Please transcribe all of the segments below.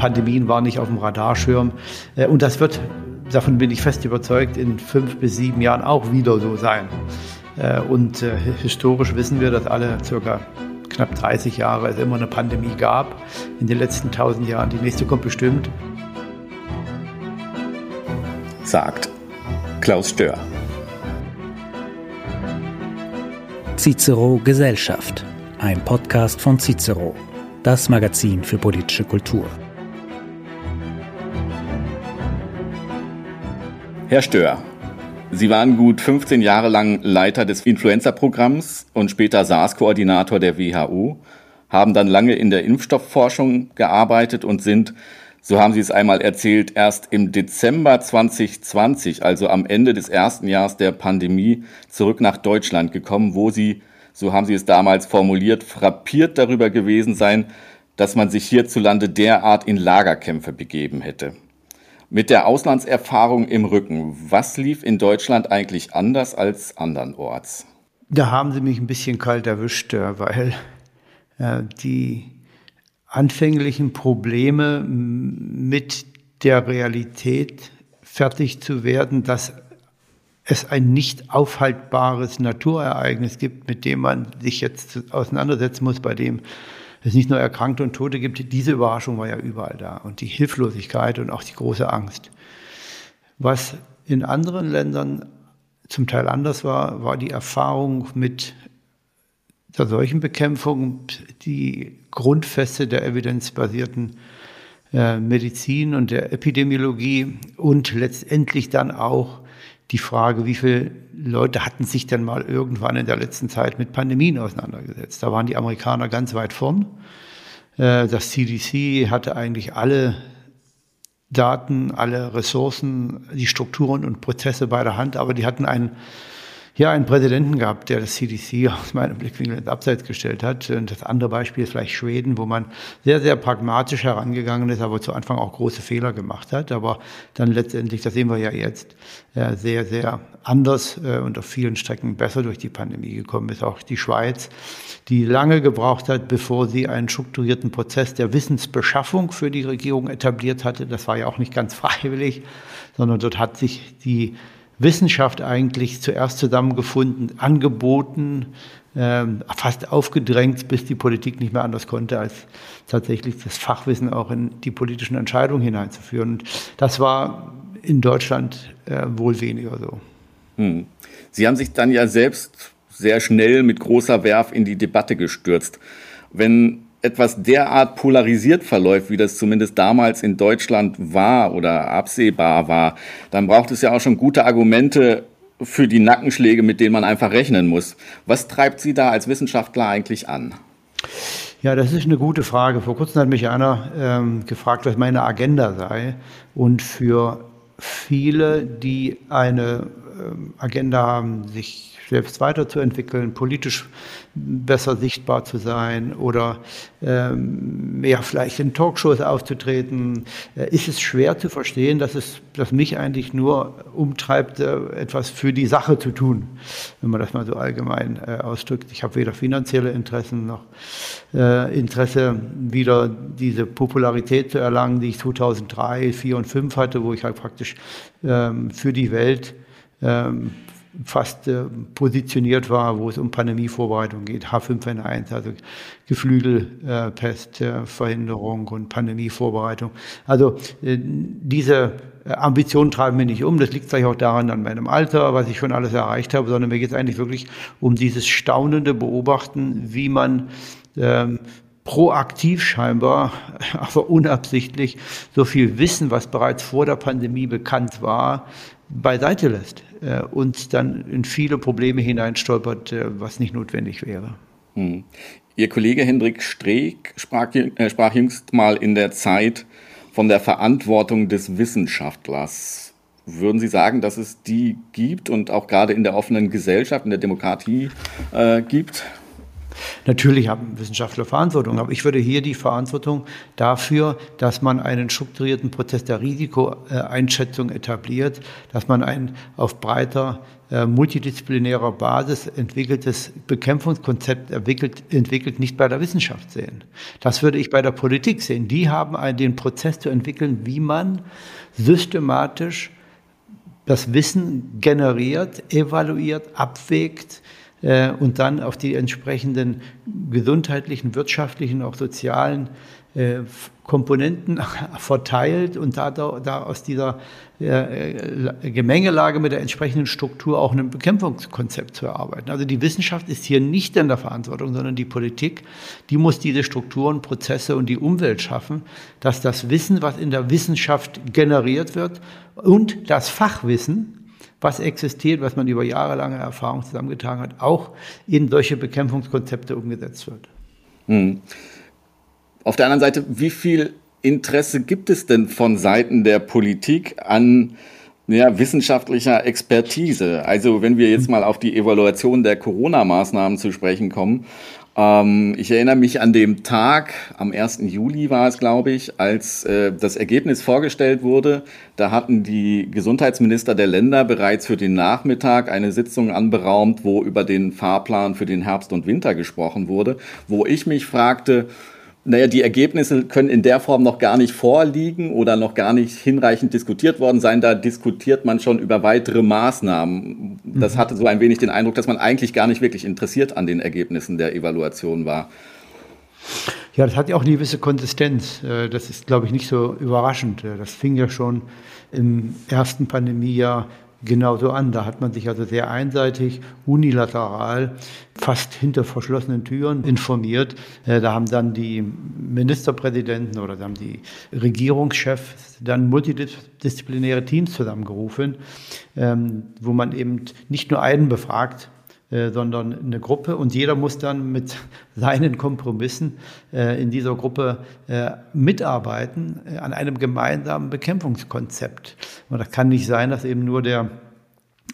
Pandemien waren nicht auf dem Radarschirm. Äh, und das wird, davon bin ich fest überzeugt, in fünf bis sieben Jahren auch wieder so sein. Äh, und äh, historisch wissen wir, dass alle circa knapp 30 Jahre es immer eine Pandemie gab. In den letzten 1000 Jahren. Die nächste kommt bestimmt. Sagt Klaus Stör. Cicero Gesellschaft, ein Podcast von Cicero, das Magazin für politische Kultur. Herr Stör, Sie waren gut 15 Jahre lang Leiter des Influenza-Programms und später SARS-Koordinator der WHO, haben dann lange in der Impfstoffforschung gearbeitet und sind, so haben Sie es einmal erzählt, erst im Dezember 2020, also am Ende des ersten Jahres der Pandemie, zurück nach Deutschland gekommen, wo Sie, so haben Sie es damals formuliert, frappiert darüber gewesen sein, dass man sich hierzulande derart in Lagerkämpfe begeben hätte. Mit der Auslandserfahrung im Rücken, was lief in Deutschland eigentlich anders als andernorts? Da haben Sie mich ein bisschen kalt erwischt, äh, weil äh, die anfänglichen Probleme mit der Realität fertig zu werden, dass es ein nicht aufhaltbares Naturereignis gibt, mit dem man sich jetzt auseinandersetzen muss, bei dem es nicht nur Erkrankte und Tote gibt, diese Überraschung war ja überall da und die Hilflosigkeit und auch die große Angst. Was in anderen Ländern zum Teil anders war, war die Erfahrung mit der Seuchenbekämpfung, die Grundfeste der evidenzbasierten äh, Medizin und der Epidemiologie und letztendlich dann auch die Frage, wie viele Leute hatten sich denn mal irgendwann in der letzten Zeit mit Pandemien auseinandergesetzt. Da waren die Amerikaner ganz weit vorn. Äh, das CDC hatte eigentlich alle Daten, alle Ressourcen, die Strukturen und Prozesse bei der Hand, aber die hatten einen hier einen Präsidenten gehabt, der das CDC aus meinem Blickwinkel ins Abseits gestellt hat. Und das andere Beispiel ist vielleicht Schweden, wo man sehr, sehr pragmatisch herangegangen ist, aber zu Anfang auch große Fehler gemacht hat. Aber dann letztendlich, das sehen wir ja jetzt, äh, sehr, sehr anders äh, und auf vielen Strecken besser durch die Pandemie gekommen ist. Auch die Schweiz, die lange gebraucht hat, bevor sie einen strukturierten Prozess der Wissensbeschaffung für die Regierung etabliert hatte. Das war ja auch nicht ganz freiwillig, sondern dort hat sich die Wissenschaft eigentlich zuerst zusammengefunden, angeboten, äh, fast aufgedrängt, bis die Politik nicht mehr anders konnte, als tatsächlich das Fachwissen auch in die politischen Entscheidungen hineinzuführen. Und das war in Deutschland äh, wohl weniger so. Hm. Sie haben sich dann ja selbst sehr schnell mit großer Werf in die Debatte gestürzt. Wenn etwas derart polarisiert verläuft, wie das zumindest damals in Deutschland war oder absehbar war, dann braucht es ja auch schon gute Argumente für die Nackenschläge, mit denen man einfach rechnen muss. Was treibt Sie da als Wissenschaftler eigentlich an? Ja, das ist eine gute Frage. Vor kurzem hat mich einer ähm, gefragt, was meine Agenda sei. Und für viele, die eine ähm, Agenda haben, sich selbst weiterzuentwickeln, politisch besser sichtbar zu sein oder ähm, mehr vielleicht in Talkshows aufzutreten, äh, ist es schwer zu verstehen, dass es, dass mich eigentlich nur umtreibt, äh, etwas für die Sache zu tun, wenn man das mal so allgemein äh, ausdrückt. Ich habe weder finanzielle Interessen noch äh, Interesse, wieder diese Popularität zu erlangen, die ich 2003, 2004 und 2005 hatte, wo ich halt praktisch ähm, für die Welt ähm, fast äh, positioniert war, wo es um Pandemievorbereitung geht, H5N1, also Geflügelpestverhinderung äh, und Pandemievorbereitung. Also äh, diese äh, Ambitionen treiben mich nicht um. Das liegt vielleicht auch daran an meinem Alter, was ich schon alles erreicht habe, sondern mir geht es eigentlich wirklich um dieses staunende Beobachten, wie man ähm, proaktiv scheinbar, aber unabsichtlich so viel Wissen, was bereits vor der Pandemie bekannt war, beiseite lässt äh, und dann in viele Probleme hineinstolpert, äh, was nicht notwendig wäre. Hm. Ihr Kollege Hendrik Streeck sprach, äh, sprach jüngst mal in der Zeit von der Verantwortung des Wissenschaftlers. Würden Sie sagen, dass es die gibt und auch gerade in der offenen Gesellschaft, in der Demokratie äh, gibt? Natürlich haben Wissenschaftler Verantwortung, aber ich würde hier die Verantwortung dafür, dass man einen strukturierten Prozess der Risikoeinschätzung etabliert, dass man ein auf breiter äh, multidisziplinärer Basis entwickeltes Bekämpfungskonzept entwickelt, entwickelt, nicht bei der Wissenschaft sehen. Das würde ich bei der Politik sehen. Die haben einen, den Prozess zu entwickeln, wie man systematisch das Wissen generiert, evaluiert, abwägt, äh, und dann auf die entsprechenden gesundheitlichen, wirtschaftlichen, auch sozialen äh, Komponenten verteilt und da, da aus dieser äh, Gemengelage mit der entsprechenden Struktur auch ein Bekämpfungskonzept zu erarbeiten. Also die Wissenschaft ist hier nicht in der Verantwortung, sondern die Politik, die muss diese Strukturen, Prozesse und die Umwelt schaffen, dass das Wissen, was in der Wissenschaft generiert wird und das Fachwissen, was existiert, was man über jahrelange Erfahrung zusammengetan hat, auch in solche Bekämpfungskonzepte umgesetzt wird. Hm. Auf der anderen Seite, wie viel Interesse gibt es denn von Seiten der Politik an ja, wissenschaftlicher Expertise? Also wenn wir jetzt mal auf die Evaluation der Corona-Maßnahmen zu sprechen kommen, ähm, ich erinnere mich an dem Tag, am 1. Juli war es, glaube ich, als äh, das Ergebnis vorgestellt wurde. Da hatten die Gesundheitsminister der Länder bereits für den Nachmittag eine Sitzung anberaumt, wo über den Fahrplan für den Herbst und Winter gesprochen wurde, wo ich mich fragte, naja, die Ergebnisse können in der Form noch gar nicht vorliegen oder noch gar nicht hinreichend diskutiert worden sein. Da diskutiert man schon über weitere Maßnahmen. Das mhm. hatte so ein wenig den Eindruck, dass man eigentlich gar nicht wirklich interessiert an den Ergebnissen der Evaluation war. Ja, das hat ja auch eine gewisse Konsistenz. Äh, das ist, glaube ich, nicht so überraschend. Äh, das fing ja schon im ersten Pandemiejahr genauso an. Da hat man sich also sehr einseitig, unilateral, fast hinter verschlossenen Türen informiert. Äh, da haben dann die Ministerpräsidenten oder da haben die Regierungschefs dann multidisziplinäre Teams zusammengerufen, ähm, wo man eben nicht nur einen befragt, äh, sondern eine Gruppe und jeder muss dann mit seinen Kompromissen äh, in dieser Gruppe äh, mitarbeiten äh, an einem gemeinsamen Bekämpfungskonzept. Und das kann nicht sein, dass eben nur der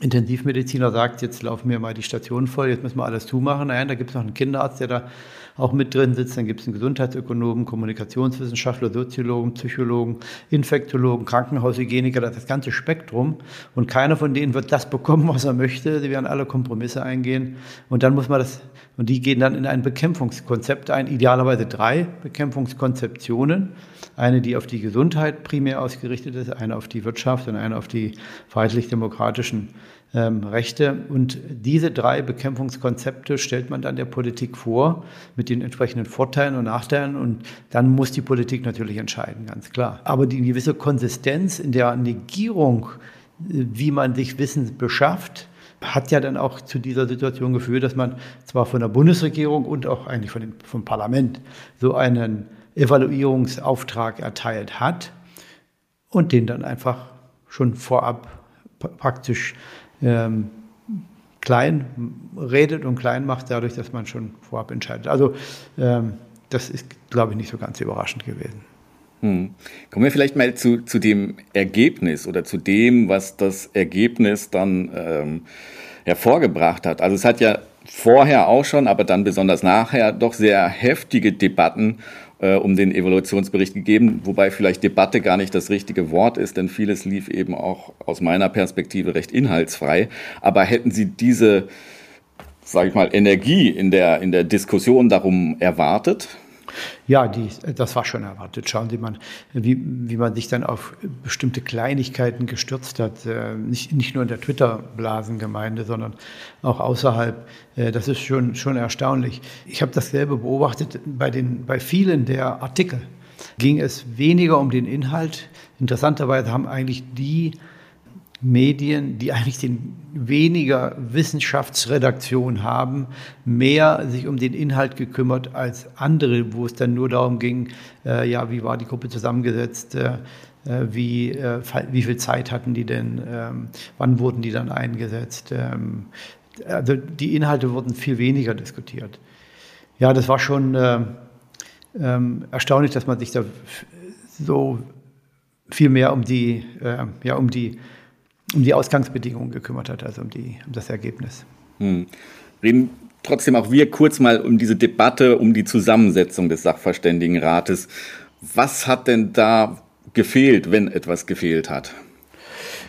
Intensivmediziner sagt, jetzt laufen wir mal die Stationen voll, jetzt müssen wir alles zumachen. Nein, da gibt es noch einen Kinderarzt, der da auch mit drin sitzt. Dann gibt es einen Gesundheitsökonomen, Kommunikationswissenschaftler, Soziologen, Psychologen, Infektologen, Krankenhaushygieniker, das ganze Spektrum. Und keiner von denen wird das bekommen, was er möchte. Sie werden alle Kompromisse eingehen. Und dann muss man das, und die gehen dann in ein Bekämpfungskonzept ein, idealerweise drei Bekämpfungskonzeptionen. Eine, die auf die Gesundheit primär ausgerichtet ist, eine auf die Wirtschaft und eine auf die freiheitlich-demokratischen ähm, Rechte. Und diese drei Bekämpfungskonzepte stellt man dann der Politik vor mit den entsprechenden Vorteilen und Nachteilen. Und dann muss die Politik natürlich entscheiden, ganz klar. Aber die gewisse Konsistenz in der Negierung, äh, wie man sich Wissen beschafft, hat ja dann auch zu dieser Situation geführt, dass man zwar von der Bundesregierung und auch eigentlich von dem, vom Parlament so einen Evaluierungsauftrag erteilt hat und den dann einfach schon vorab praktisch ähm, klein redet und klein macht, dadurch, dass man schon vorab entscheidet. Also ähm, das ist, glaube ich, nicht so ganz überraschend gewesen. Hm. Kommen wir vielleicht mal zu, zu dem Ergebnis oder zu dem, was das Ergebnis dann ähm, hervorgebracht hat. Also es hat ja vorher auch schon, aber dann besonders nachher doch sehr heftige Debatten äh, um den Evaluationsbericht gegeben, wobei vielleicht Debatte gar nicht das richtige Wort ist, denn vieles lief eben auch aus meiner Perspektive recht inhaltsfrei. Aber hätten Sie diese, sage ich mal, Energie in der, in der Diskussion darum erwartet? Ja, die, das war schon erwartet. Schauen Sie mal, wie, wie man sich dann auf bestimmte Kleinigkeiten gestürzt hat. Äh, nicht, nicht nur in der Twitter-Blasengemeinde, sondern auch außerhalb. Äh, das ist schon, schon erstaunlich. Ich habe dasselbe beobachtet bei, den, bei vielen der Artikel. Ging es weniger um den Inhalt. Interessanterweise haben eigentlich die Medien, die eigentlich den weniger Wissenschaftsredaktion haben, mehr sich um den Inhalt gekümmert als andere, wo es dann nur darum ging, äh, ja, wie war die Gruppe zusammengesetzt, äh, äh wie, äh, wie viel Zeit hatten die denn, ähm, wann wurden die dann eingesetzt. Ähm, also die Inhalte wurden viel weniger diskutiert. Ja, das war schon äh, ähm, erstaunlich, dass man sich da so viel mehr um die, äh, ja, um die um die Ausgangsbedingungen gekümmert hat, also um, die, um das Ergebnis. Hm. Reden trotzdem auch wir kurz mal um diese Debatte um die Zusammensetzung des Sachverständigenrates. Was hat denn da gefehlt, wenn etwas gefehlt hat?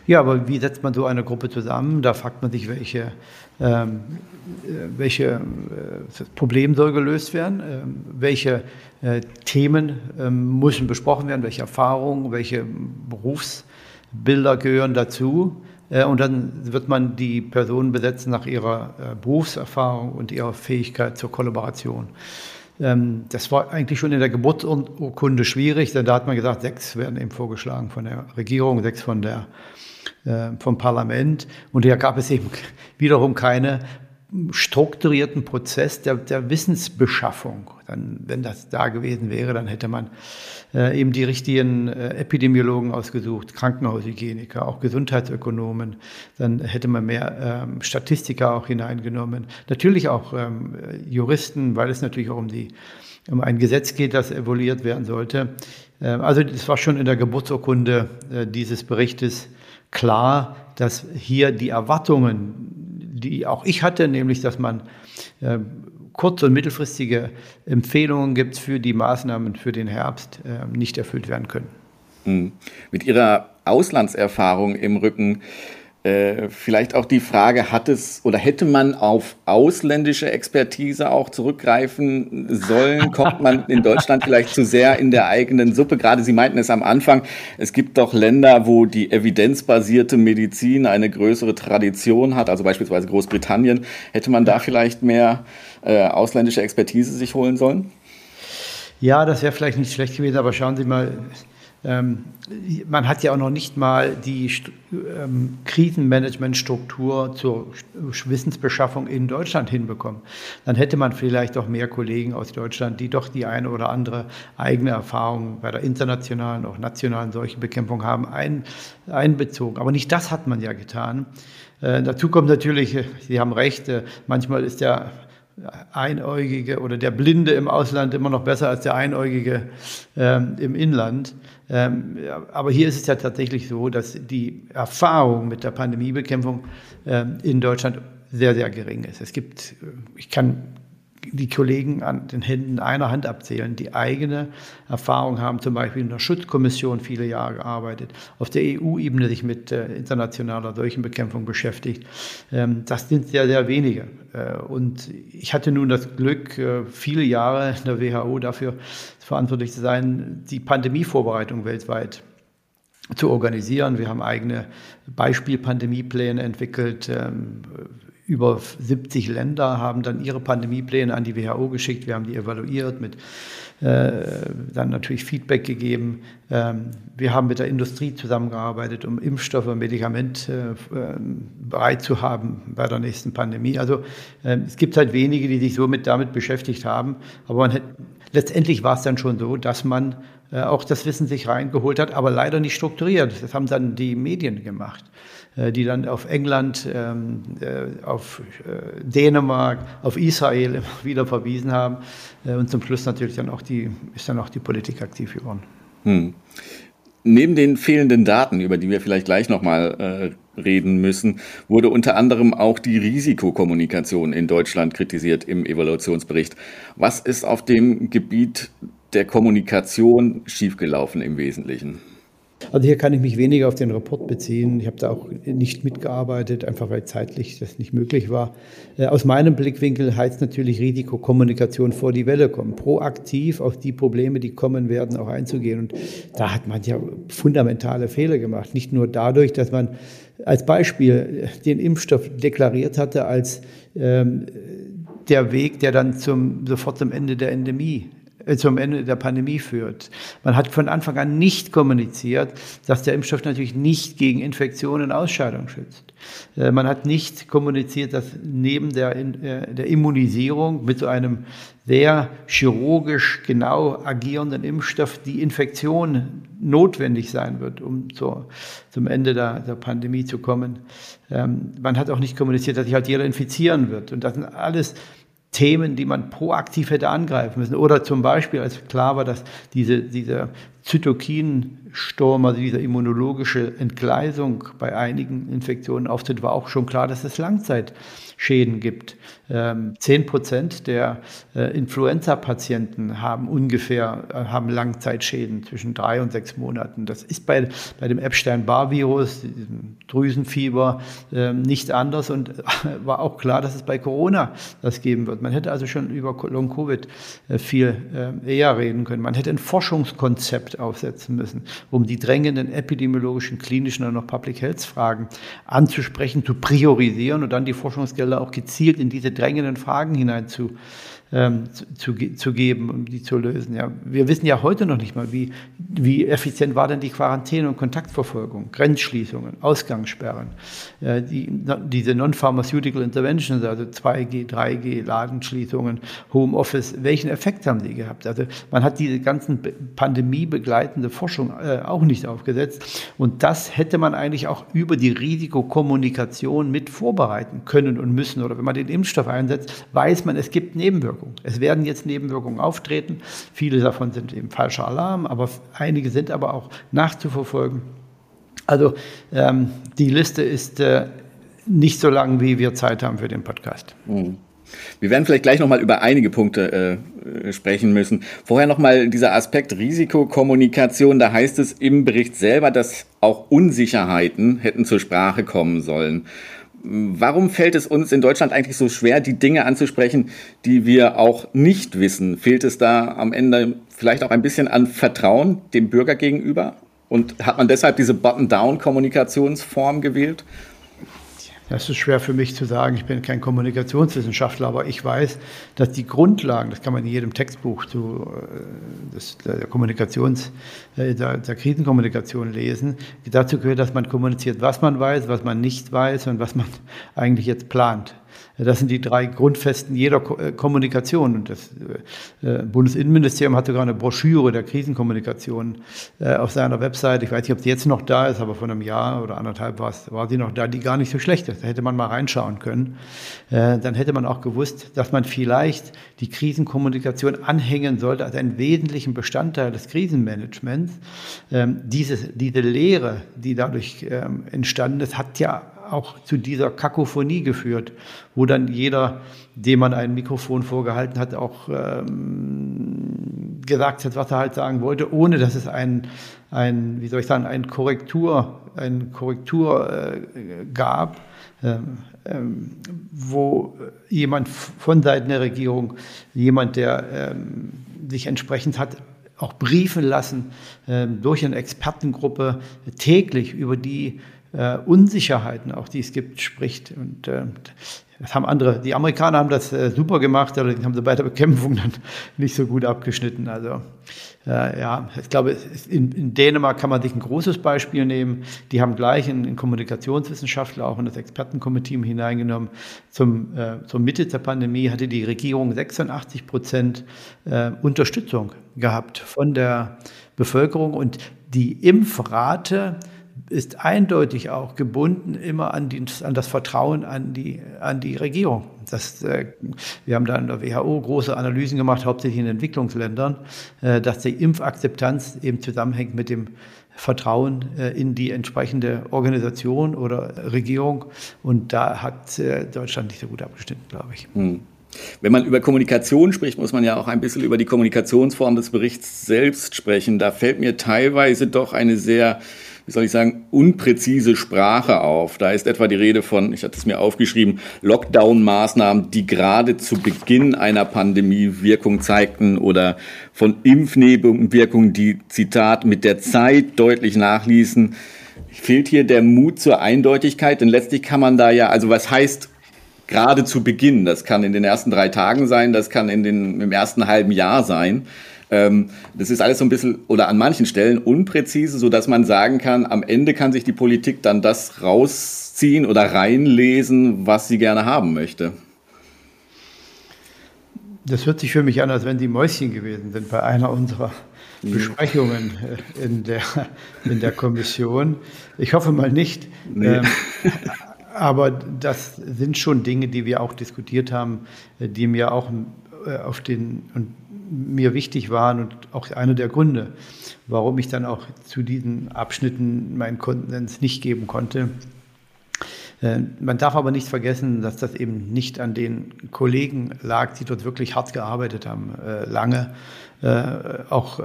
Ja, aber wie setzt man so eine Gruppe zusammen? Da fragt man sich, welche, ähm, äh, welche äh, Problem soll gelöst werden, ähm, welche äh, Themen ähm, müssen besprochen werden, welche Erfahrungen, welche Berufsbilder gehören dazu. Äh, und dann wird man die Personen besetzen nach ihrer äh, Berufserfahrung und ihrer Fähigkeit zur Kollaboration. Ähm, das war eigentlich schon in der Geburtsurkunde schwierig, denn da hat man gesagt, sechs werden eben vorgeschlagen von der Regierung, sechs von der äh, vom Parlament. Und hier gab es eben wiederum keine strukturierten Prozess der, der Wissensbeschaffung. Dann, wenn das da gewesen wäre, dann hätte man äh, eben die richtigen äh, Epidemiologen ausgesucht, Krankenhaushygieniker, auch Gesundheitsökonomen. Dann hätte man mehr ähm, Statistiker auch hineingenommen. Natürlich auch ähm, Juristen, weil es natürlich auch um die um ein Gesetz geht, das evaluiert werden sollte. Äh, also das war schon in der Geburtsurkunde äh, dieses Berichtes klar, dass hier die Erwartungen, die auch ich hatte, nämlich dass man äh, kurz- und mittelfristige Empfehlungen gibt für die Maßnahmen für den Herbst, äh, nicht erfüllt werden können. Hm. Mit Ihrer Auslandserfahrung im Rücken äh, vielleicht auch die Frage, hat es oder hätte man auf ausländische Expertise auch zurückgreifen sollen? Kommt man in Deutschland vielleicht zu sehr in der eigenen Suppe? Gerade Sie meinten es am Anfang, es gibt doch Länder, wo die evidenzbasierte Medizin eine größere Tradition hat, also beispielsweise Großbritannien. Hätte man da vielleicht mehr äh, ausländische Expertise sich holen sollen? Ja, das wäre vielleicht nicht schlecht gewesen, aber schauen Sie mal, man hat ja auch noch nicht mal die ähm, Krisenmanagementstruktur zur Wissensbeschaffung in Deutschland hinbekommen. Dann hätte man vielleicht auch mehr Kollegen aus Deutschland, die doch die eine oder andere eigene Erfahrung bei der internationalen, auch nationalen Seuchenbekämpfung haben, ein, einbezogen. Aber nicht das hat man ja getan. Äh, dazu kommt natürlich, Sie haben recht, äh, manchmal ist der Einäugige oder der Blinde im Ausland immer noch besser als der Einäugige ähm, im Inland. Ähm, aber hier ist es ja tatsächlich so, dass die Erfahrung mit der Pandemiebekämpfung ähm, in Deutschland sehr, sehr gering ist. Es gibt, äh, ich kann die Kollegen an den Händen einer Hand abzählen, die eigene Erfahrung haben, zum Beispiel in der Schutzkommission viele Jahre gearbeitet, auf der EU-Ebene sich mit äh, internationaler Seuchenbekämpfung beschäftigt. Ähm, das sind sehr, sehr wenige. Äh, und ich hatte nun das Glück, äh, viele Jahre in der WHO dafür verantwortlich zu sein, die Pandemievorbereitung weltweit zu organisieren. Wir haben eigene Beispielpandemiepläne entwickelt. Ähm, über 70 Länder haben dann ihre Pandemiepläne an die WHO geschickt. Wir haben die evaluiert, mit äh, dann natürlich Feedback gegeben. Ähm, wir haben mit der Industrie zusammengearbeitet, um Impfstoffe und Medikamente äh, bereit zu haben bei der nächsten Pandemie. Also äh, es gibt halt wenige, die sich so mit damit beschäftigt haben. Aber man hätte, letztendlich war es dann schon so, dass man äh, auch das Wissen sich reingeholt hat, aber leider nicht strukturiert. Das haben dann die Medien gemacht. Äh, die dann auf England, ähm, äh, auf äh, Dänemark, auf Israel immer wieder verwiesen haben. Und zum Schluss natürlich dann auch die, ist dann auch die Politik aktiv geworden. Hm. Neben den fehlenden Daten, über die wir vielleicht gleich nochmal äh, reden müssen, wurde unter anderem auch die Risikokommunikation in Deutschland kritisiert im Evaluationsbericht. Was ist auf dem Gebiet der Kommunikation schiefgelaufen im Wesentlichen? Also hier kann ich mich weniger auf den Report beziehen. Ich habe da auch nicht mitgearbeitet, einfach weil zeitlich das nicht möglich war. Äh, aus meinem Blickwinkel heißt natürlich Risikokommunikation vor die Welle kommen, proaktiv auf die Probleme, die kommen werden, auch einzugehen. Und da hat man ja fundamentale Fehler gemacht. Nicht nur dadurch, dass man als Beispiel den Impfstoff deklariert hatte als ähm, der Weg, der dann zum, sofort zum Ende der Endemie äh, zum Ende der Pandemie führt. Man hat von Anfang an nicht kommuniziert, dass der Impfstoff natürlich nicht gegen Infektionen und Ausscheidung schützt. Äh, man hat nicht kommuniziert, dass neben der, äh, der Immunisierung mit so einem sehr chirurgisch genau agierenden Impfstoff die Infektion notwendig sein wird, um zur, zum Ende der, der Pandemie zu kommen. Ähm, man hat auch nicht kommuniziert, dass sich halt jeder infizieren wird. Und das sind alles Themen, die man proaktiv hätte angreifen müssen. Oder zum Beispiel, als klar war, dass diese, dieser Zytokinsturm, also diese immunologische Entgleisung bei einigen Infektionen auftritt, war auch schon klar, dass es Langzeitschäden gibt. ähm, zehn Prozent der äh, Influenza-Patienten haben ungefähr äh, haben Langzeitschäden zwischen drei und sechs Monaten. Das ist bei, bei dem Epstein-Barr-Virus, diesem Drüsenfieber, ähm, nicht anders und war auch klar, dass es bei Corona das geben wird. Man hätte also schon über Long-Covid viel eher reden können. Man hätte ein Forschungskonzept aufsetzen müssen, um die drängenden epidemiologischen, klinischen und noch Public Health Fragen anzusprechen, zu priorisieren und dann die Forschungsgelder auch gezielt in diese drängenden Fragen hinein zu, ähm, zu, zu, geben, um die zu lösen. Ja, wir wissen ja heute noch nicht mal, wie, wie effizient war denn die Quarantäne- und Kontaktverfolgung, Grenzschließungen, Ausgangssperren, äh, die, diese Non-Pharmaceutical Interventions, also 2G, 3G, Ladenschließungen, Homeoffice, welchen Effekt haben die gehabt? Also man hat diese ganzen pandemiebegleitende Forschung äh, auch nicht aufgesetzt und das hätte man eigentlich auch über die Risikokommunikation mit vorbereiten können und müssen. Oder wenn man den Impfstoff einsetzt, weiß man, es gibt Nebenwirkungen. Nebenwirkungen. Es werden jetzt Nebenwirkungen auftreten. Viele davon sind eben falscher Alarm, aber einige sind aber auch nachzuverfolgen. Also ähm, die Liste ist äh, nicht so lang, wie wir Zeit haben für den Podcast. Mhm. Wir werden vielleicht gleich nochmal über einige Punkte äh, sprechen müssen. Vorher nochmal dieser Aspekt Risikokommunikation. Da heißt es im Bericht selber, dass auch Unsicherheiten hätten zur Sprache kommen sollen. Warum fällt es uns in Deutschland eigentlich so schwer, die Dinge anzusprechen, die wir auch nicht wissen? Fehlt es da am Ende vielleicht auch ein bisschen an Vertrauen dem Bürger gegenüber? Und hat man deshalb diese Button-Down-Kommunikationsform gewählt? Das ist schwer für mich zu sagen. Ich bin kein Kommunikationswissenschaftler, aber ich weiß, dass die Grundlagen, das kann man in jedem Textbuch zu äh, des, der Kommunikations, äh, der, der Krisenkommunikation lesen, dazu gehört, dass man kommuniziert, was man weiß, was man nicht weiß und was man eigentlich jetzt plant. Das sind die drei Grundfesten jeder äh, Kommunikation. Und das äh, äh, Bundesinnenministerium hat sogar eine Broschüre der Krisenkommunikation auf seiner Website. Ich weiß nicht, ob sie jetzt noch da ist, aber vor einem Jahr oder anderthalb war, war sie noch da, die gar nicht so schlecht ist. Da hätte man mal reinschauen können. Dann hätte man auch gewusst, dass man vielleicht die Krisenkommunikation anhängen sollte als einen wesentlichen Bestandteil des Krisenmanagements. Ähm, diese, diese Lehre, die dadurch ähm, entstanden ist, hat ja auch zu dieser Kakophonie geführt, wo dann jeder, dem man ein Mikrofon vorgehalten hat, auch ähm, gesagt hat, was er halt sagen wollte, ohne dass es ein, ein wie soll ich sagen, ein Korrektur, ein Korrektur äh, gab, ähm, ähm, wo jemand von Seiten der Regierung, jemand, der ähm, sich entsprechend hat auch briefen lassen ähm, durch eine Expertengruppe täglich über die äh, Unsicherheiten, auch die es gibt, spricht. Und äh, das haben andere, die Amerikaner haben das äh, super gemacht, aber die haben sie bei der Bekämpfung dann nicht so gut abgeschnitten. Also äh, ja, ich glaube, in, in, Dänemark kann man sich ein großes Beispiel nehmen. Die haben gleich einen, einen Kommunikationswissenschaftler auch in das Expertenkomitee hineingenommen. Zum, äh, zur Mitte der Pandemie hatte die Regierung 86 Prozent äh, Unterstützung gehabt von der Bevölkerung und die Impfrate ist eindeutig auch gebunden immer an, die, an das Vertrauen an die, an die Regierung. Das, äh, wir haben da in der WHO große Analysen gemacht, hauptsächlich in Entwicklungsländern, äh, dass die Impfakzeptanz eben zusammenhängt mit dem Vertrauen äh, in die entsprechende Organisation oder Regierung. Und da hat Deutschland nicht so gut abgestimmt, glaube ich. Hm. Wenn man über Kommunikation spricht, muss man ja auch ein bisschen über die Kommunikationsform des Berichts selbst sprechen. Da fällt mir teilweise doch eine sehr wie soll ich sagen, unpräzise Sprache auf. Da ist etwa die Rede von, ich hatte es mir aufgeschrieben, Lockdown-Maßnahmen, die gerade zu Beginn einer Pandemie Wirkung zeigten oder von Impfnebenwirkungen, die, Zitat, mit der Zeit deutlich nachließen. Fehlt hier der Mut zur Eindeutigkeit? Denn letztlich kann man da ja, also was heißt gerade zu Beginn? Das kann in den ersten drei Tagen sein, das kann in den, im ersten halben Jahr sein. Ähm, das ist alles so ein bisschen oder an manchen Stellen unpräzise, so dass man sagen kann, am Ende kann sich die Politik dann das rausziehen oder reinlesen, was sie gerne haben möchte. Das hört sich für mich an, als wenn die Mäuschen gewesen sind bei einer unserer Besprechungen äh, in der, in der Kommission. Ich hoffe mal nicht. Nee. Ähm, aber das sind schon Dinge, die wir auch diskutiert haben, äh, die mir auch äh, auf den, und mir wichtig waren und auch einer der Gründe, warum ich dann auch zu diesen Abschnitten meinen Konsens nicht geben konnte. Äh, man darf aber nicht vergessen, dass das eben nicht an den Kollegen lag, die dort wirklich hart gearbeitet haben, äh, lange, äh, auch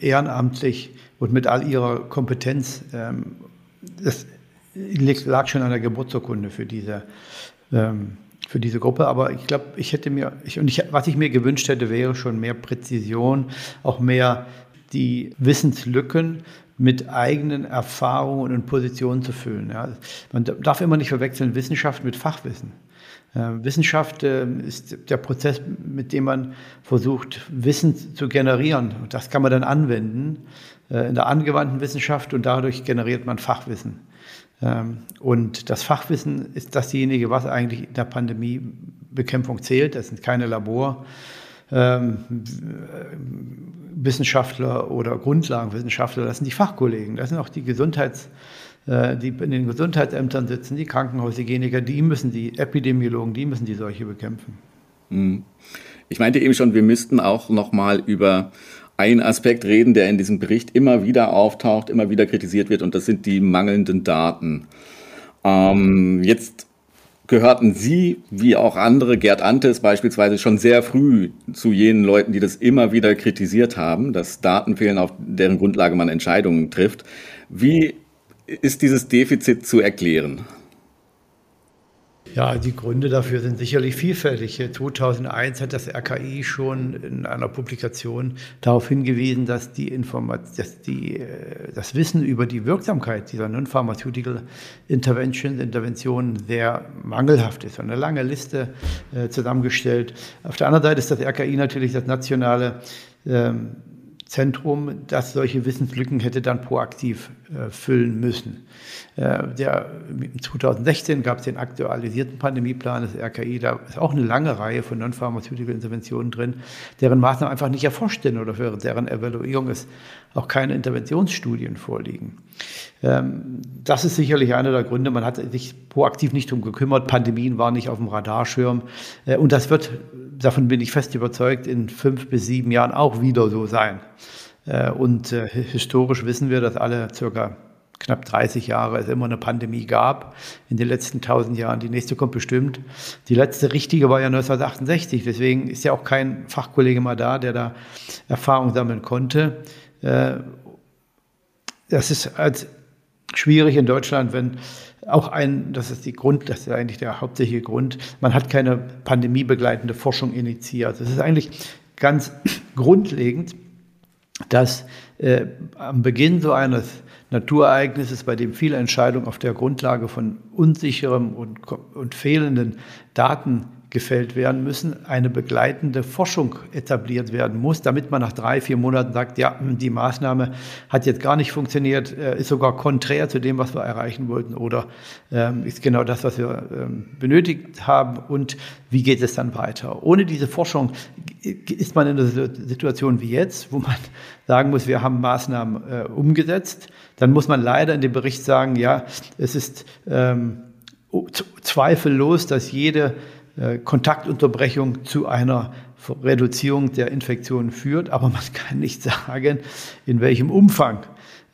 ehrenamtlich und mit all ihrer Kompetenz. Ähm, das lag schon an der Geburtsurkunde für diese, ähm, für diese Gruppe. Aber ich glaube, ich hätte mir, ich, und ich, was ich mir gewünscht hätte, wäre schon mehr Präzision, auch mehr die Wissenslücken mit eigenen Erfahrungen und Positionen zu füllen. Ja. Man darf immer nicht verwechseln Wissenschaft mit Fachwissen. Äh, Wissenschaft äh, ist der Prozess, mit dem man versucht, Wissen zu generieren. Und das kann man dann anwenden äh, in der angewandten Wissenschaft und dadurch generiert man Fachwissen. Ähm, und das Fachwissen ist dasjenige, was eigentlich in der Pandemiebekämpfung zählt. Das sind keine Labor. Ähm, oder Grundlagenwissenschaftler, das sind die Fachkollegen, das sind auch die Gesundheits, äh, die in den Gesundheitsämtern sitzen, die Krankenhaushygieniker, die müssen die Epidemiologen, die müssen die Seuche bekämpfen. Hm. Ich meinte eben schon, wir müssten auch noch mal über einen Aspekt reden, der in diesem Bericht immer wieder auftaucht, immer wieder kritisiert wird, und das sind die mangelnden Daten. Ähm, jetzt gehörten Sie, wie auch andere, Gerd Antes beispielsweise, schon sehr früh zu jenen Leuten, die das immer wieder kritisiert haben, dass Daten fehlen, auf deren Grundlage man Entscheidungen trifft. Wie ist dieses Defizit zu erklären? Ja, die Gründe dafür sind sicherlich vielfältig. 2001 hat das RKI schon in einer Publikation darauf hingewiesen, dass die, Informat dass die äh, das Wissen über die Wirksamkeit dieser Non-Pharmaceutical Interventions, Interventionen sehr mangelhaft ist. Eine lange Liste äh, zusammengestellt. Auf der anderen Seite ist das RKI natürlich das nationale ähm, Zentrum, das solche Wissenslücken hätte dann proaktiv äh, füllen müssen. Äh, der, 2016 gab es den aktualisierten Pandemieplan des RKI, da ist auch eine lange Reihe von non-pharmaceutical Interventionen drin, deren Maßnahmen einfach nicht erforscht sind oder für deren Evaluierung es auch keine Interventionsstudien vorliegen. Ähm, das ist sicherlich einer der Gründe. Man hat sich proaktiv nicht darum gekümmert. Pandemien waren nicht auf dem Radarschirm. Äh, und das wird, davon bin ich fest überzeugt, in fünf bis sieben Jahren auch wieder so sein. Äh, und äh, historisch wissen wir, dass alle circa knapp 30 Jahre es immer eine Pandemie gab. In den letzten 1000 Jahren. Die nächste kommt bestimmt. Die letzte richtige war ja 1968. Deswegen ist ja auch kein Fachkollege mal da, der da Erfahrung sammeln konnte. Das ist als schwierig in Deutschland, wenn auch ein, das ist die Grund, das ist eigentlich der hauptsächliche Grund, man hat keine pandemiebegleitende Forschung initiiert. Es ist eigentlich ganz grundlegend, dass äh, am Beginn so eines Naturereignisses, bei dem viele Entscheidungen auf der Grundlage von unsicherem und, und fehlenden Daten gefällt werden müssen, eine begleitende Forschung etabliert werden muss, damit man nach drei, vier Monaten sagt, ja, die Maßnahme hat jetzt gar nicht funktioniert, äh, ist sogar konträr zu dem, was wir erreichen wollten oder ähm, ist genau das, was wir ähm, benötigt haben und wie geht es dann weiter. Ohne diese Forschung ist man in einer Situation wie jetzt, wo man sagen muss, wir haben Maßnahmen äh, umgesetzt. Dann muss man leider in dem Bericht sagen, ja, es ist ähm, zweifellos, dass jede Kontaktunterbrechung zu einer Reduzierung der Infektion führt, aber man kann nicht sagen, in welchem Umfang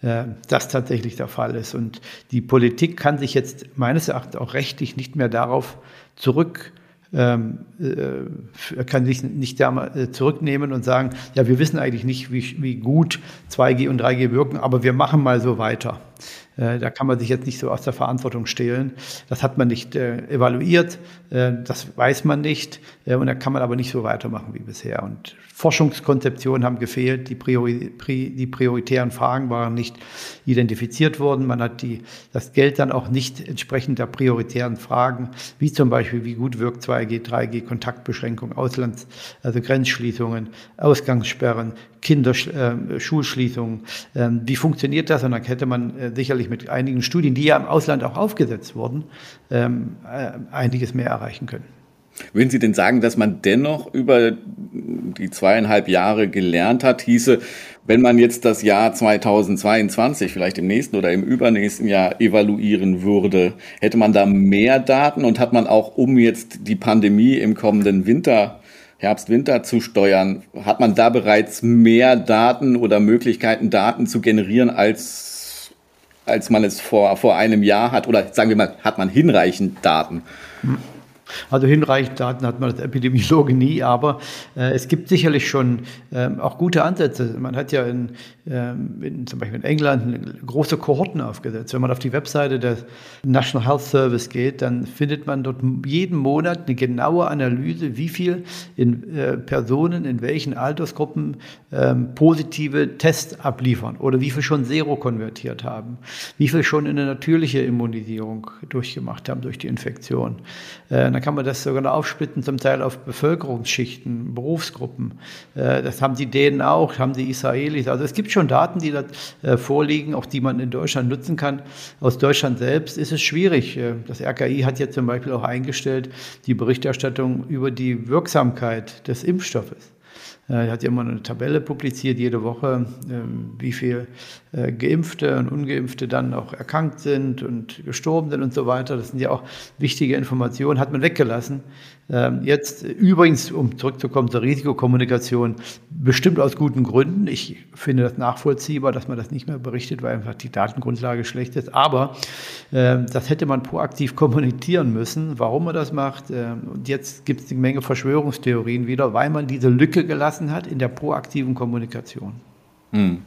äh, das tatsächlich der Fall ist. Und die Politik kann sich jetzt meines Erachtens auch rechtlich nicht mehr darauf zurück ähm, äh, kann sich nicht zurücknehmen und sagen, ja, wir wissen eigentlich nicht, wie, wie gut 2G und 3G wirken, aber wir machen mal so weiter. Äh, da kann man sich jetzt nicht so aus der Verantwortung stehlen. Das hat man nicht äh, evaluiert, äh, das weiß man nicht und da kann man aber nicht so weitermachen wie bisher. Und Forschungskonzeptionen haben gefehlt, die, Priori die prioritären Fragen waren nicht identifiziert worden. Man hat die, das Geld dann auch nicht entsprechend der prioritären Fragen, wie zum Beispiel, wie gut wirkt 2G, 3G, Kontaktbeschränkung, Auslands, also Grenzschließungen, Ausgangssperren, Kinderschulschließungen. Äh, ähm, wie funktioniert das? Und dann hätte man äh, sicherlich mit einigen Studien, die ja im Ausland auch aufgesetzt wurden, ähm, äh, einiges mehr erreichen können. Würden Sie denn sagen, dass man dennoch über die zweieinhalb Jahre gelernt hat, hieße, wenn man jetzt das Jahr 2022, vielleicht im nächsten oder im übernächsten Jahr evaluieren würde, hätte man da mehr Daten und hat man auch, um jetzt die Pandemie im kommenden Winter Herbst-Winter zu steuern, hat man da bereits mehr Daten oder Möglichkeiten, Daten zu generieren, als als man es vor, vor einem Jahr hat? Oder sagen wir mal, hat man hinreichend Daten? Hm. Also hinreichend Daten hat man als Epidemiologe nie, aber äh, es gibt sicherlich schon ähm, auch gute Ansätze. Man hat ja in, in, zum Beispiel in England große Kohorten aufgesetzt. Wenn man auf die Webseite des National Health Service geht, dann findet man dort jeden Monat eine genaue Analyse, wie viel in, äh, Personen in welchen Altersgruppen ähm, positive Tests abliefern oder wie viel schon Zero konvertiert haben, wie viel schon eine natürliche Immunisierung durchgemacht haben durch die Infektion. Äh, dann kann man das sogar aufsplitten, zum Teil auf Bevölkerungsschichten, Berufsgruppen. Äh, das haben die Dänen auch, haben die Israelis. Also es gibt schon Daten, die da äh, vorliegen, auch die man in Deutschland nutzen kann. Aus Deutschland selbst ist es schwierig. Äh, das RKI hat jetzt zum Beispiel auch eingestellt die Berichterstattung über die Wirksamkeit des Impfstoffes. Er hat ja immer eine Tabelle publiziert, jede Woche, ähm, wie viel äh, Geimpfte und Ungeimpfte dann auch erkrankt sind und gestorben sind und so weiter. Das sind ja auch wichtige Informationen, hat man weggelassen. Ähm, jetzt übrigens, um zurückzukommen zur Risikokommunikation, bestimmt aus guten Gründen. Ich finde das nachvollziehbar, dass man das nicht mehr berichtet, weil einfach die Datengrundlage schlecht ist. Aber äh, das hätte man proaktiv kommunizieren müssen, warum man das macht. Äh, und jetzt gibt es eine Menge Verschwörungstheorien wieder, weil man diese Lücke gelassen hat in der proaktiven Kommunikation. Hm.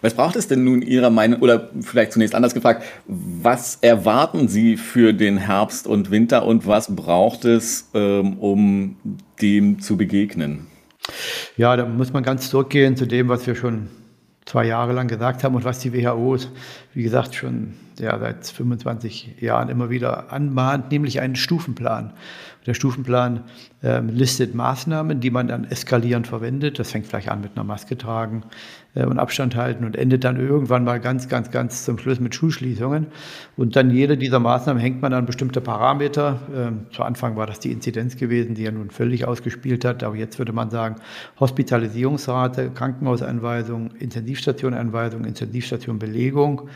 Was braucht es denn nun Ihrer Meinung, oder vielleicht zunächst anders gefragt, was erwarten Sie für den Herbst und Winter und was braucht es, ähm, um dem zu begegnen? Ja, da muss man ganz zurückgehen zu dem, was wir schon zwei Jahre lang gesagt haben und was die WHO, wie gesagt, schon ja, seit 25 Jahren immer wieder anmahnt, nämlich einen Stufenplan. Der Stufenplan äh, listet Maßnahmen, die man dann eskalierend verwendet. Das fängt vielleicht an mit einer Maske tragen, äh, und Abstand halten und endet dann irgendwann mal ganz, ganz, ganz zum Schluss mit Schulschließungen. Und dann jede dieser Maßnahmen hängt man an bestimmte Parameter. Ähm, zu Anfang war das die Inzidenz gewesen, die ja nun völlig ausgespielt hat. Aber jetzt würde man sagen, Hospitalisierungsrate, Krankenhauseinweisung, Intensivstationeinweisung, Intensivstationbelegung.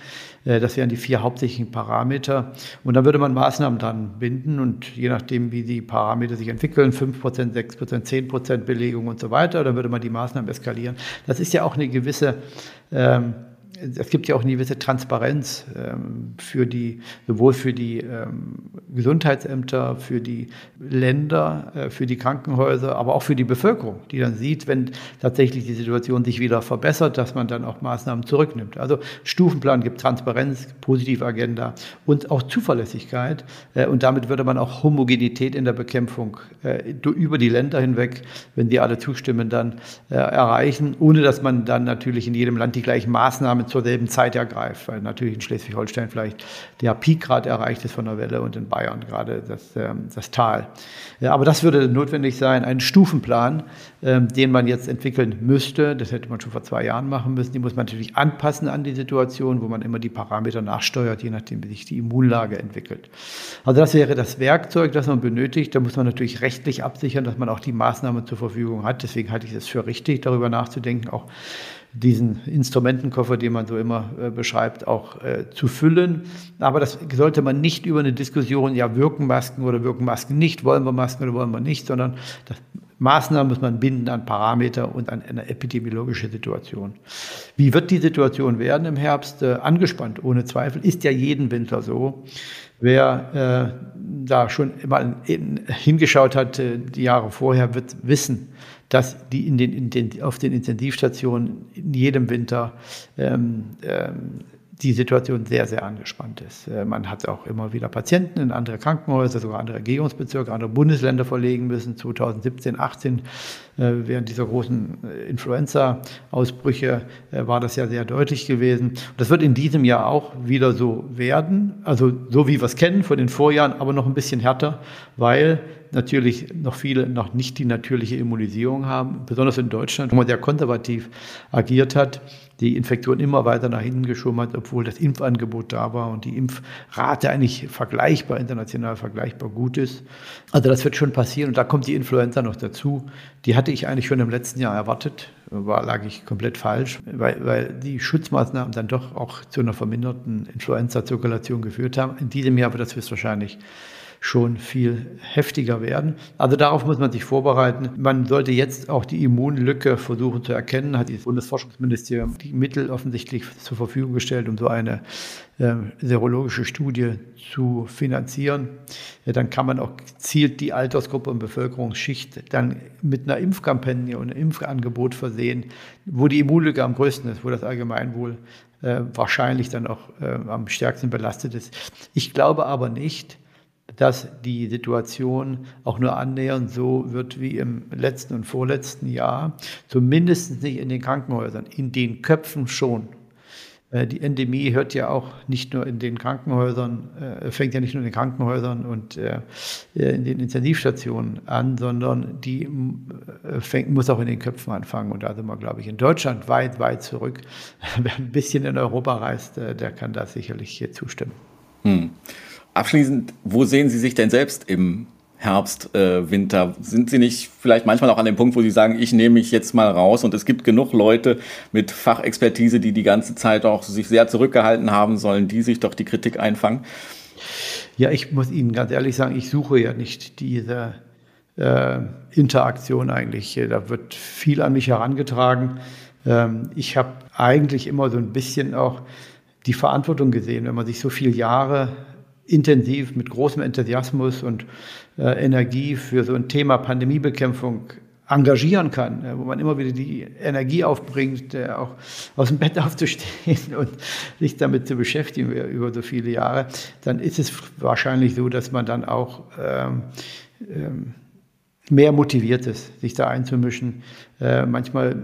Äh, das wären die vier hauptsächlichen Parameter. Und dann würde man Maßnahmen dann binden und je nachdem, wie die Parameter sich entwickeln, 5%, 6%, 10% Belegung und so weiter, dann würde man die Maßnahmen eskalieren. Das ist ja auch eine gewisse ähm, es gibt ja auch eine gewisse Transparenz ähm, für die, sowohl für die ähm, Gesundheitsämter, für die Länder, äh, für die Krankenhäuser, aber auch für die Bevölkerung, die dann sieht, wenn tatsächlich die Situation sich wieder verbessert, dass man dann auch Maßnahmen zurücknimmt. Also Stufenplan gibt Transparenz, positive Agenda und auch Zuverlässigkeit. Äh, und damit würde man auch Homogenität in der Bekämpfung äh, über die Länder hinweg, wenn die alle zustimmen, dann äh, erreichen, ohne dass man dann natürlich in jedem Land die gleichen Maßnahmen zur selben Zeit ergreift, weil natürlich in Schleswig-Holstein vielleicht der Peak gerade erreicht ist von der Welle und in Bayern gerade das, ähm, das Tal. Ja, aber das würde notwendig sein, einen Stufenplan, ähm, den man jetzt entwickeln müsste. Das hätte man schon vor zwei Jahren machen müssen. Die muss man natürlich anpassen an die Situation, wo man immer die Parameter nachsteuert, je nachdem, wie sich die Immunlage entwickelt. Also das wäre das Werkzeug, das man benötigt. Da muss man natürlich rechtlich absichern, dass man auch die Maßnahmen zur Verfügung hat. Deswegen halte ich es für richtig, darüber nachzudenken, auch diesen Instrumentenkoffer, den man so immer äh, beschreibt, auch äh, zu füllen. Aber das sollte man nicht über eine Diskussion, ja, wirken Masken oder wirken Masken nicht, wollen wir Masken oder wollen wir nicht, sondern das, Maßnahmen muss man binden an Parameter und an eine epidemiologische Situation. Wie wird die Situation werden im Herbst? Äh, angespannt, ohne Zweifel, ist ja jeden Winter so. Wer äh, da schon mal in, hingeschaut hat, äh, die Jahre vorher, wird wissen, dass die, in den, in den, auf den Intensivstationen in jedem Winter ähm, ähm, die Situation sehr, sehr angespannt ist. Äh, man hat auch immer wieder Patienten in andere Krankenhäuser, sogar andere Regierungsbezirke, andere Bundesländer verlegen müssen. 2017, 18, äh, während dieser großen äh, Influenza-Ausbrüche, war das ja sehr deutlich gewesen. Das wird in diesem Jahr auch wieder so werden, also so wie wir es kennen von den Vorjahren, aber noch ein bisschen härter, weil natürlich noch viele noch nicht die natürliche Immunisierung haben, besonders in Deutschland, wo man sehr konservativ agiert hat, die Infektion immer weiter nach hinten geschoben hat, obwohl das Impfangebot da war und die Impfrate eigentlich vergleichbar, international vergleichbar gut ist. Also das wird schon passieren und da kommt die Influenza noch dazu. Die hatte ich eigentlich schon im letzten Jahr erwartet, war, lag ich komplett falsch, weil, weil die Schutzmaßnahmen dann doch auch zu einer verminderten Influenza-Zirkulation geführt haben. In diesem Jahr wird das höchstwahrscheinlich schon viel heftiger werden. Also darauf muss man sich vorbereiten. Man sollte jetzt auch die Immunlücke versuchen zu erkennen, hat das Bundesforschungsministerium die Mittel offensichtlich zur Verfügung gestellt, um so eine äh, serologische Studie zu finanzieren. Ja, dann kann man auch gezielt die Altersgruppe und Bevölkerungsschicht dann mit einer Impfkampagne und einem Impfangebot versehen, wo die Immunlücke am größten ist, wo das Allgemeinwohl äh, wahrscheinlich dann auch äh, am stärksten belastet ist. Ich glaube aber nicht, dass die Situation auch nur annähernd so wird wie im letzten und vorletzten Jahr, zumindest nicht in den Krankenhäusern, in den Köpfen schon. Äh, die Endemie hört ja auch nicht nur in den Krankenhäusern, äh, fängt ja nicht nur in den Krankenhäusern und äh, in den Intensivstationen an, sondern die fängt, muss auch in den Köpfen anfangen. Und da sind wir, glaube ich, in Deutschland weit, weit zurück. Wer ein bisschen in Europa reist, der kann da sicherlich hier zustimmen. Hm. Abschließend, wo sehen Sie sich denn selbst im Herbst, äh, Winter? Sind Sie nicht vielleicht manchmal auch an dem Punkt, wo Sie sagen, ich nehme mich jetzt mal raus und es gibt genug Leute mit Fachexpertise, die die ganze Zeit auch sich sehr zurückgehalten haben, sollen die sich doch die Kritik einfangen? Ja, ich muss Ihnen ganz ehrlich sagen, ich suche ja nicht diese äh, Interaktion eigentlich. Da wird viel an mich herangetragen. Ähm, ich habe eigentlich immer so ein bisschen auch die Verantwortung gesehen, wenn man sich so viele Jahre intensiv mit großem Enthusiasmus und äh, Energie für so ein Thema Pandemiebekämpfung engagieren kann, äh, wo man immer wieder die Energie aufbringt, äh, auch aus dem Bett aufzustehen und sich damit zu beschäftigen über so viele Jahre, dann ist es wahrscheinlich so, dass man dann auch ähm, ähm, mehr motiviert ist, sich da einzumischen. Äh, manchmal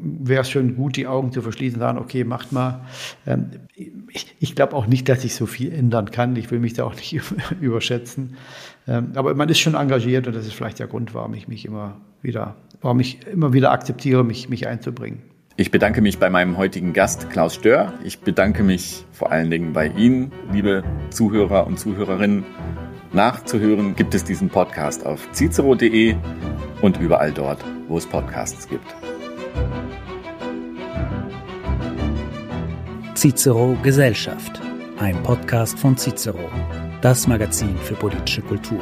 wäre es schon gut, die Augen zu verschließen und sagen, okay, macht mal. Ähm, ich, ich glaube auch nicht, dass ich so viel ändern kann. Ich will mich da auch nicht überschätzen. Ähm, aber man ist schon engagiert und das ist vielleicht der Grund, warum ich mich immer wieder, warum ich immer wieder akzeptiere, mich, mich einzubringen. Ich bedanke mich bei meinem heutigen Gast Klaus Stör. Ich bedanke mich vor allen Dingen bei Ihnen, liebe Zuhörer und Zuhörerinnen. Nachzuhören gibt es diesen Podcast auf cicero.de und überall dort, wo es Podcasts gibt. Cicero Gesellschaft, ein Podcast von Cicero, das Magazin für politische Kultur.